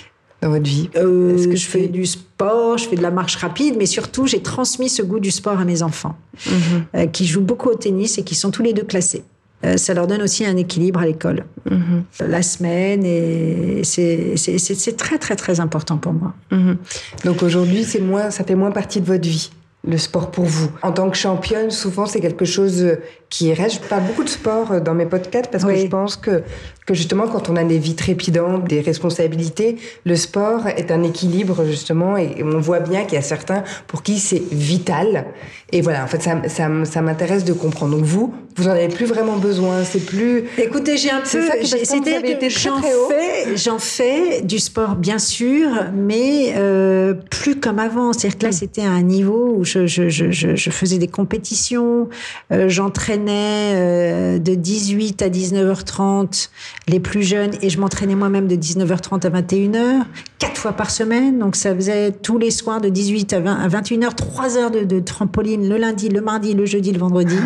Speaker 1: Dans votre vie?
Speaker 2: Euh, Est-ce que je fais du sport, je fais de la marche rapide, mais surtout, j'ai transmis ce goût du sport à mes enfants, mhm. euh, qui jouent beaucoup au tennis et qui sont tous les deux classés. Euh, ça leur donne aussi un équilibre à l'école. Mm-hmm. La semaine, et c'est très, très, très important pour moi.
Speaker 1: Mm-hmm. Donc aujourd'hui, c'est moins, ça fait moins partie de votre vie le sport pour vous En tant que championne, souvent c'est quelque chose qui reste. Je parle beaucoup de sport dans mes podcasts parce que je pense que, que justement quand on a des vies trépidantes, des responsabilités, le sport est un équilibre justement et on voit bien qu'il y a certains pour qui c'est vital. Et voilà, en fait ça, ça, ça m'intéresse de comprendre. Donc vous, vous en avez plus vraiment besoin. C'est plus.
Speaker 2: Écoutez, j'ai un peu. C'est-à-dire que j'en fais, j'en fais du sport bien sûr, mais euh, plus comme avant. C'est-à-dire que là, mm. c'était à un niveau où je, je, je, je faisais des compétitions, euh, j'entraînais euh, de 18 à 19h30 les plus jeunes et je m'entraînais moi-même de 19h30 à 21h, quatre fois par semaine. Donc ça faisait tous les soirs de 18 à, 20, à 21h, trois heures de, de trampoline le lundi, le mardi, le jeudi, le vendredi.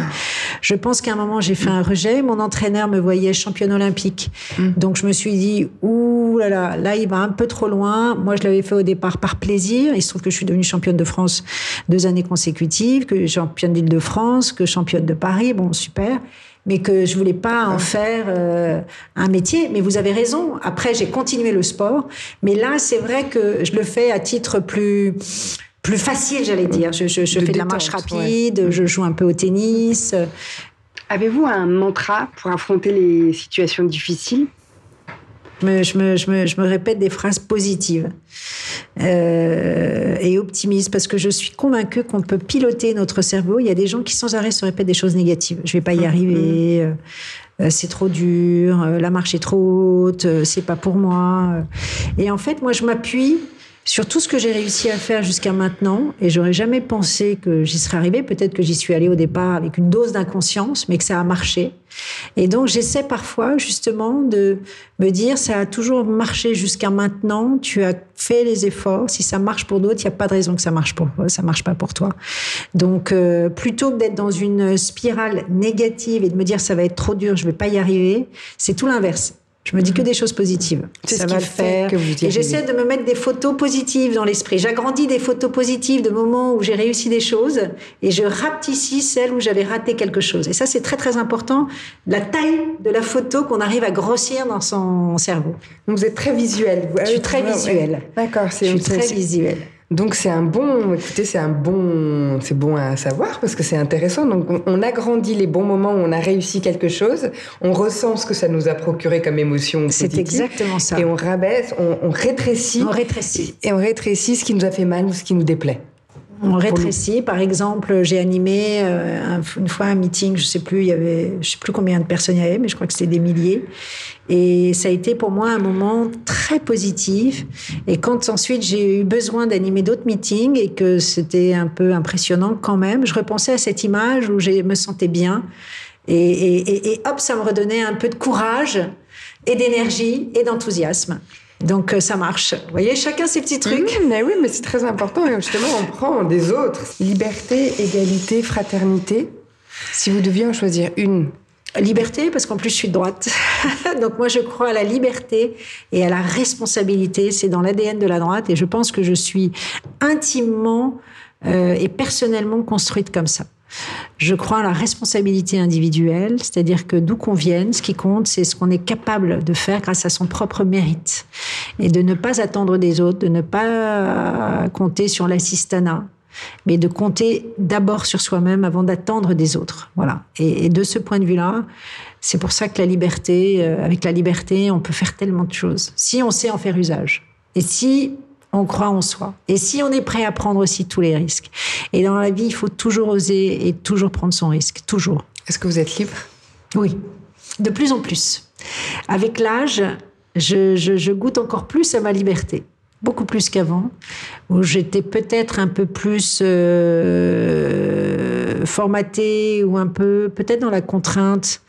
Speaker 2: Je pense qu'à un moment, j'ai fait un rejet. Mon entraîneur me voyait championne olympique. Mm. Donc, je me suis dit, ouh là là, là, il va un peu trop loin. Moi, je l'avais fait au départ par plaisir. Il se trouve que je suis devenue championne de France deux années consécutives, que championne d'Île-de-France, que championne de Paris. Bon, super mais que je voulais pas en faire euh, un métier. Mais vous avez raison. Après, j'ai continué le sport, mais là, c'est vrai que je le fais à titre plus plus facile, j'allais dire. Je, fais de la marche rapide, je joue un peu au tennis.
Speaker 1: Avez-vous un mantra pour affronter les situations difficiles?
Speaker 2: Je me, je me, je me, je me répète des phrases positives euh, et optimistes parce que je suis convaincue qu'on peut piloter notre cerveau. Il y a des gens qui sans arrêt se répètent des choses négatives. Je vais pas y arriver. euh, euh, c'est trop dur, la marche est trop haute, c'est pas pour moi. Et en fait, moi, je m'appuie sur tout ce que j'ai réussi à faire jusqu'à maintenant, et j'aurais jamais pensé que j'y serais arrivée. Peut-être que j'y suis allée au départ avec une dose d'inconscience, mais que ça a marché. Et donc, j'essaie parfois, justement, de me dire, ça a toujours marché jusqu'à maintenant, tu as fait les efforts, si ça marche pour d'autres, il n'y a pas de raison que ça marche pour ça marche pas pour toi. Donc, euh, plutôt que d'être dans une spirale négative et de me dire, ça va être trop dur, je vais pas y arriver, c'est tout l'inverse. Je me dis que des choses positives.
Speaker 1: C'est
Speaker 2: ça
Speaker 1: ce
Speaker 2: va le faire.
Speaker 1: que vous y
Speaker 2: et j'essaie de me mettre des photos positives dans l'esprit. J'agrandis des photos positives de moments où j'ai réussi des choses et je rapetissais celles où j'avais raté quelque chose. Et ça, c'est très très important. La taille de la photo qu'on arrive à grossir dans son cerveau.
Speaker 1: Donc vous êtes très visuel.
Speaker 2: Je suis très visuelle.
Speaker 1: D'accord,
Speaker 2: Je
Speaker 1: c'est
Speaker 2: suis
Speaker 1: c'est-
Speaker 2: très visuelle.
Speaker 1: Donc c'est un bon, écoutez, c'est un bon, c'est bon à savoir parce que c'est intéressant. Donc on, agrandit les bons moments où on a réussi quelque chose, on ressent ce que ça nous a procuré comme émotion.
Speaker 2: C'est exactement ça.
Speaker 1: Et on rabaisse, on, on rétrécit.
Speaker 2: On rétrécit.
Speaker 1: Et on rétrécit ce qui nous a fait mal ou ce qui nous déplaît.
Speaker 2: On rétrécit. Par exemple, j'ai animé euh, un- une fois un meeting, je sais plus, il y avait, je sais plus combien de personnes il y avait, mais je crois que c'était des milliers. Et ça a été pour moi un moment très positif. Et quand ensuite j'ai eu besoin d'animer d'autres meetings et que c'était un peu impressionnant quand même, je repensais à cette image où je me sentais bien. Et hop, ça me redonnait un peu de courage et d'énergie et d'enthousiasme. Donc euh, ça marche. Vous voyez, chacun ses petits trucs.
Speaker 1: Mmh, mais oui, mais c'est très important. Et justement, on prend des autres. Liberté, égalité, fraternité. Si vous deviez en choisir une,
Speaker 2: Liberté, parce qu'en plus je suis de droite. [laughs] Donc moi je crois à la liberté et à la responsabilité. C'est dans l'ADN de la droite et je pense que je suis intimement euh, et personnellement construite comme ça. Je crois à la responsabilité individuelle, c'est-à-dire que d'où qu'on vienne, ce qui compte, c'est ce qu'on est capable de faire grâce à son propre mérite. Et de ne pas attendre des autres, de ne pas compter sur l'assistanat, mais de compter d'abord sur soi-même avant d'attendre des autres. Voilà. Et, et de ce point de vue-là, c'est pour ça que la liberté, euh, avec la liberté, on peut faire tellement de choses. Si on sait en faire usage. Et si on croit en soi. Et si on est prêt à prendre aussi tous les risques. Et dans la vie, il faut toujours oser et toujours prendre son risque. Toujours.
Speaker 1: est-ce que vous êtes libre?
Speaker 2: Oui, de plus en plus. Avec l'âge, je, je- je goûte encore plus à ma liberté, beaucoup plus qu'avant, où j'étais peut-être un peu plus euh, formatée ou un peu peut-être dans la contrainte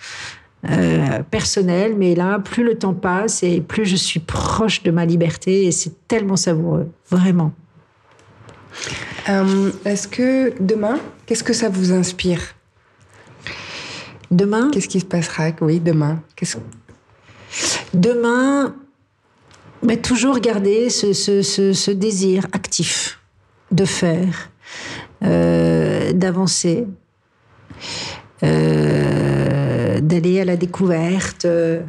Speaker 2: euh, personnelle, mais là, plus le temps passe et plus je suis proche de ma liberté et c'est tellement savoureux, vraiment.
Speaker 1: Euh, Est-ce que demain, qu'est-ce que ça vous inspire?
Speaker 2: Demain,
Speaker 1: Qu'est-ce qui se passera? Oui, demain. Qu'est-ce
Speaker 2: Demain, mais toujours garder ce, ce- ce- ce désir actif de faire, euh, d'avancer, euh, d'aller à la découverte euh,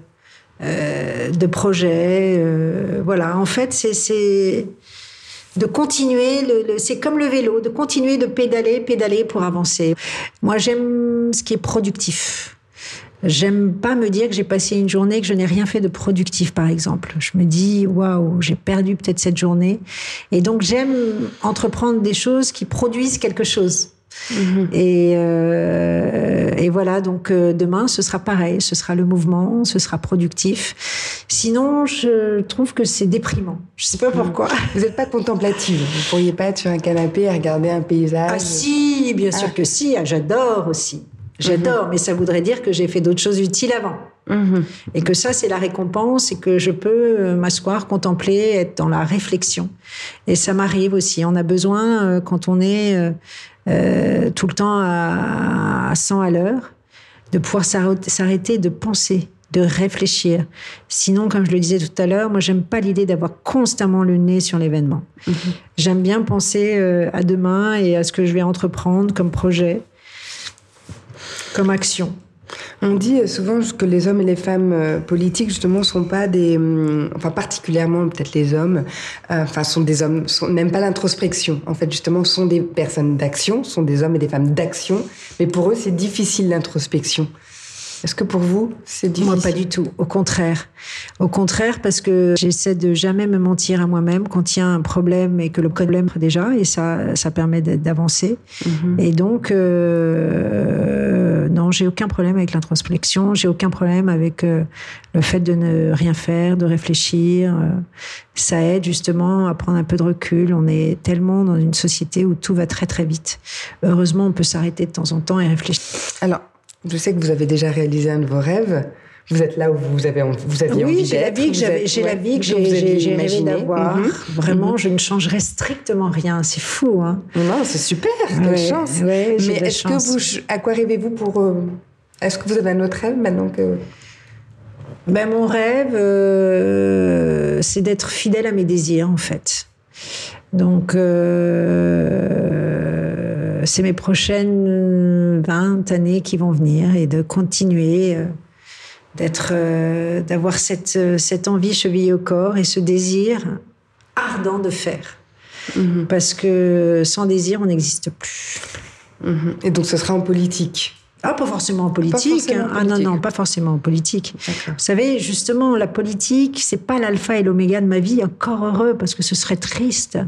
Speaker 2: euh, de projets. euh, voilà, en fait, c'est- de continuer, c'est comme le vélo, de continuer de pédaler, pédaler pour avancer. Moi, j'aime ce qui est productif. J'aime pas me dire que j'ai passé une journée que je n'ai rien fait de productif, par exemple. Je me dis, waouh, j'ai perdu peut-être cette journée. Et donc, j'aime entreprendre des choses qui produisent quelque chose. Et, euh, et voilà, donc euh, demain, ce sera pareil, ce sera le mouvement, ce sera productif. Sinon, je trouve que c'est déprimant. Je sais pas pourquoi.
Speaker 1: Vous n'êtes pas contemplative. Vous pourriez pas être sur un canapé et regarder un paysage.
Speaker 2: Ah si, bien sûr
Speaker 1: Ah.
Speaker 2: que si, ah, j'adore aussi. J'adore, mais ça voudrait dire que j'ai fait d'autres choses utiles avant.
Speaker 1: Mhm.
Speaker 2: Et que ça, c'est la récompense et que je peux euh, m'asseoir, contempler, être dans la réflexion. Et ça m'arrive aussi. On a besoin, quand on est euh, tout le temps à, à 100 à l'heure, de pouvoir s'arrêter- de penser, de réfléchir. Sinon, comme je le disais tout à l'heure, moi, j'aime pas l'idée d'avoir constamment le nez sur l'événement. J'aime bien penser euh, à demain et à ce que je vais entreprendre comme projet, comme action.
Speaker 1: On dit souvent que les hommes et les femmes euh, politiques, justement, sont pas des. hum, Enfin, particulièrement peut-être les hommes, euh, enfin, sont des hommes, n'aiment pas l'introspection. En fait, justement, sont des personnes d'action, sont des hommes et des femmes d'action. Mais pour eux, c'est difficile l'introspection. Est-ce que pour vous, c'est difficile
Speaker 2: Moi, pas du tout. Au contraire. Au contraire, parce que j'essaie de jamais me mentir à moi-même quand il y a un problème et que le problème déjà, et ça, ça permet d'avancer. Mhm. Et donc, euh, non, j'ai aucun problème avec l'introspection. J'ai aucun problème avec euh, le fait de ne rien faire, de réfléchir. Euh, ça aide justement à prendre un peu de recul. On est tellement dans une société où tout va très très vite. Heureusement, on peut s'arrêter de temps en temps et réfléchir.
Speaker 1: Alors, je sais que vous avez déjà réalisé un de vos rêves. Vous êtes là où vous, avez, vous aviez
Speaker 2: oui,
Speaker 1: envie
Speaker 2: j'ai la vie que j'ai la vie que j'ai rêvé d'avoir. Mhm. Vraiment, mhm. je ne changerai strictement rien. C'est fou, hein
Speaker 1: Non, c'est super. Quelle chance. Mais est-ce que vous, à quoi rêvez-vous pour euh, Est-ce que vous avez un autre rêve maintenant que
Speaker 2: ben, mon rêve, euh, c'est d'être fidèle à mes désirs, en fait. Donc, euh, c'est mes prochaines 20 années qui vont venir et de continuer euh, d'être, d'avoir cette, cette envie chevillée au corps et ce désir ardent de faire. Mhm. Parce que sans désir, on n'existe plus.
Speaker 1: Mhm. Et donc, ce sera en politique
Speaker 2: ah, pas forcément en politique. Hein. Ah non, non, pas forcément en politique. Vous savez, justement, la politique, c'est pas l'alpha et l'oméga de ma vie. Encore heureux, parce que ce serait triste.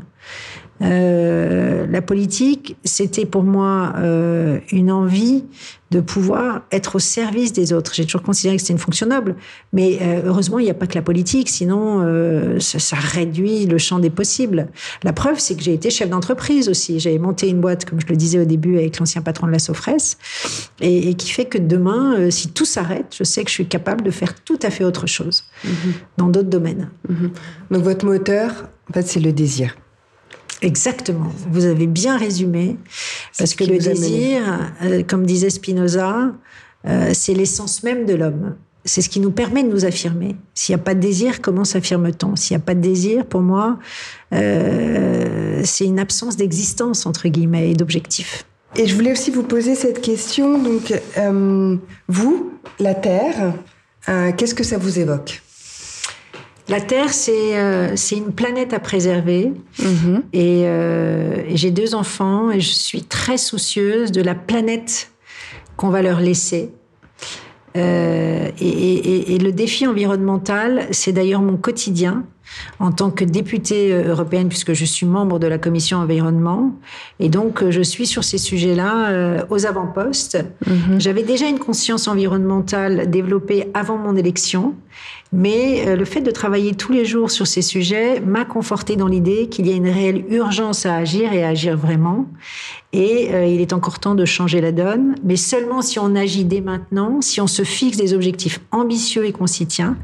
Speaker 2: Euh, la politique, c'était pour moi euh, une envie de pouvoir être au service des autres. J'ai toujours considéré que c'était une fonction noble, mais euh, heureusement, il n'y a pas que la politique, sinon ça, ça, réduit le champ des possibles. La preuve, c'est que j'ai été chef d'entreprise aussi. J'avais monté une boîte, comme je le disais au début, avec l'ancien patron de la Sofres, et, et qui fait que demain, si tout s'arrête, je sais que je suis capable de faire tout à fait autre chose mm-hmm. dans d'autres domaines.
Speaker 1: Mm-hmm. Donc votre moteur, en fait, c'est le désir.
Speaker 2: Exactement. Vous avez bien résumé. Parce que le désir, euh, comme disait Spinoza, euh, c'est l'essence même de l'homme. C'est ce qui nous permet de nous affirmer. S'il n'y a pas de désir, comment s'affirme-t-on? S'il n'y a pas de désir, pour moi, euh, c'est une absence d'existence, entre guillemets, et d'objectif.
Speaker 1: Et je voulais aussi vous poser cette question. Donc, vous, la Terre, qu'est-ce que ça vous évoque?
Speaker 2: La Terre, euh, c'est une planète à préserver. Mhm. Euh, et, j'ai deux enfants et je suis très soucieuse de la planète qu'on va leur laisser. Euh, et, le défi environnemental, c'est d'ailleurs mon quotidien en tant que députée européenne, puisque je suis membre de la commission environnement. Et donc, je suis sur ces sujets-là aux avant-postes. Mhm. J'avais déjà une conscience environnementale développée avant mon élection. Mais euh, le fait de travailler tous les jours sur ces sujets m'a conforté dans l'idée qu'il y a une réelle urgence à agir et à agir vraiment. Et euh, il est encore temps de changer la donne, mais seulement si on agit dès maintenant, si on se fixe des objectifs ambitieux et qu'on s'y tient.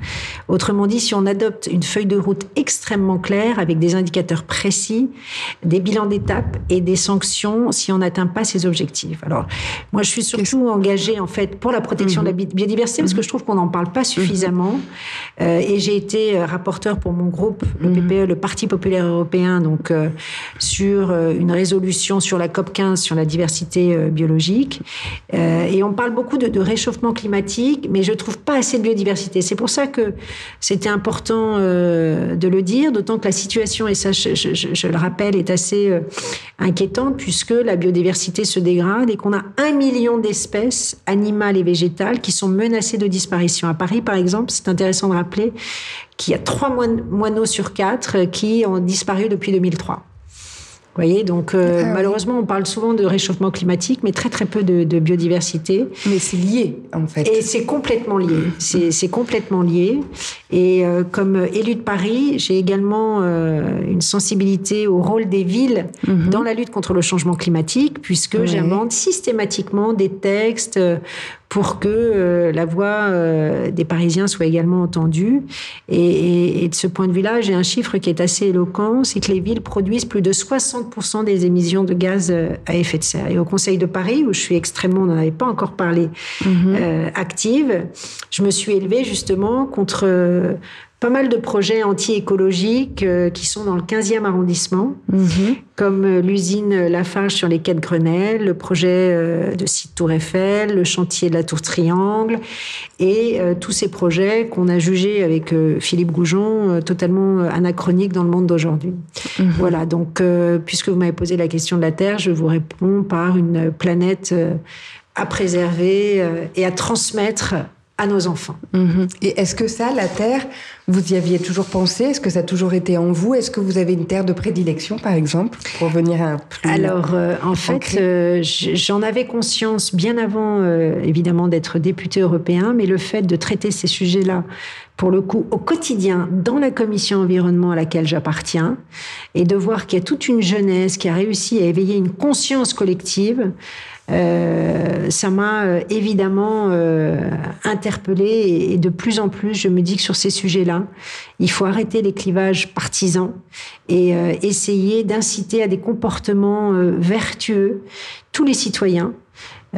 Speaker 2: Autrement dit, si on adopte une feuille de route extrêmement claire avec des indicateurs précis, des bilans d'étapes et des sanctions si on n'atteint pas ces objectifs. Alors, moi, je suis surtout engagée en fait pour la protection de la mhm. biodiversité parce que je trouve qu'on n'en parle pas suffisamment. Euh, et j'ai été euh, rapporteur pour mon groupe, le mhm. PPE, le Parti populaire européen, donc sur une résolution sur la COP sur la diversité euh, biologique. Euh, et on parle beaucoup de, réchauffement climatique, mais je trouve pas assez de biodiversité. C'est pour ça que c'était important euh, de le dire, d'autant que la situation, et ça je, le rappelle, est assez inquiétante puisque la biodiversité se dégrade et qu'on a un million d'espèces animales et végétales qui sont menacées de disparition. À Paris, par exemple, c'est intéressant de rappeler qu'il y a trois moineaux sur quatre qui ont disparu depuis 2003 voyez, donc euh, ah malheureusement, on parle souvent de réchauffement climatique, mais très très peu de, biodiversité.
Speaker 1: Mais c'est lié, en fait.
Speaker 2: Et c'est complètement lié. C'est complètement lié. Et euh, comme élu de Paris, j'ai également euh, une sensibilité au rôle des villes mhm. dans la lutte contre le changement climatique, puisque j'invente systématiquement des textes pour que euh, la voix euh, des Parisiens soit également entendue. Et, de ce point de vue-là, j'ai un chiffre qui est assez éloquent, c'est que les villes produisent plus de 60% des émissions de gaz euh, à effet de serre. Et au Conseil de Paris, où je suis extrêmement, on n'en avait pas encore parlé, mhm. active, je me suis élevée justement contre pas mal de projets anti-écologiques euh, qui sont dans le 15e arrondissement, mhm. comme euh, l'usine Lafarge sur les quais de Grenelle, le projet euh, de site Tour Eiffel, le chantier de la Tour Triangle, et tous ces projets qu'on a jugés avec Philippe Goujon totalement anachroniques dans le monde d'aujourd'hui. Mhm. Voilà, donc puisque vous m'avez posé la question de la Terre, je vous réponds par une planète à préserver et à transmettre à nos enfants.
Speaker 1: Mhm. Et est-ce que ça, la terre, vous y aviez toujours pensé? Est-ce que ça a toujours été en vous? Est-ce que vous avez une terre de prédilection, par exemple, pour venir un
Speaker 2: plus Alors, euh, en fait, euh, j'en avais conscience bien avant, euh, évidemment, d'être député européen, mais le fait de traiter ces sujets-là, pour le coup, au quotidien, dans la commission environnement à laquelle j'appartiens, et de voir qu'il y a toute une jeunesse qui a réussi à éveiller une conscience collective, euh, ça m'a euh, évidemment euh, interpellée et, de plus en plus, je me dis que sur ces sujets-là, il faut arrêter les clivages partisans et essayer d'inciter à des comportements vertueux tous les citoyens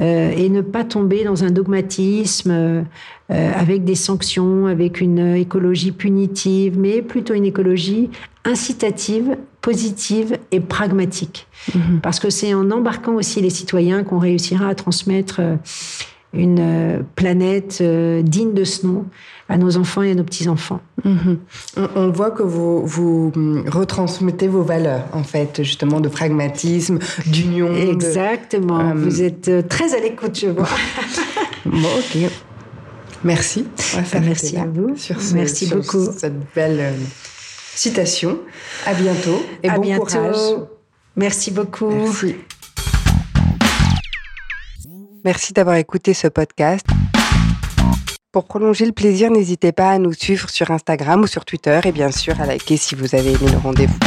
Speaker 2: et ne pas tomber dans un dogmatisme avec des sanctions, avec une écologie punitive, mais plutôt une écologie incitative, positive et pragmatique. Mhm. Parce que c'est en embarquant aussi les citoyens qu'on réussira à transmettre euh, une euh, planète euh, digne de ce nom à nos enfants et à nos petits-enfants.
Speaker 1: Mhm. On, voit que vous, vous hum, retransmettez vos valeurs, en fait, justement, de pragmatisme, d'union.
Speaker 2: Exactement. vous êtes très à l'écoute, je vois. [laughs]
Speaker 1: bon, ok. Merci.
Speaker 2: Merci à vous.
Speaker 1: Sur
Speaker 2: Merci beaucoup.
Speaker 1: Cette belle citation. À bientôt et bon courage.
Speaker 2: Merci beaucoup.
Speaker 1: Merci. Merci d'avoir écouté ce podcast. Pour prolonger le plaisir, n'hésitez pas à nous suivre sur Instagram ou sur Twitter et bien sûr à liker si vous avez aimé le rendez-vous.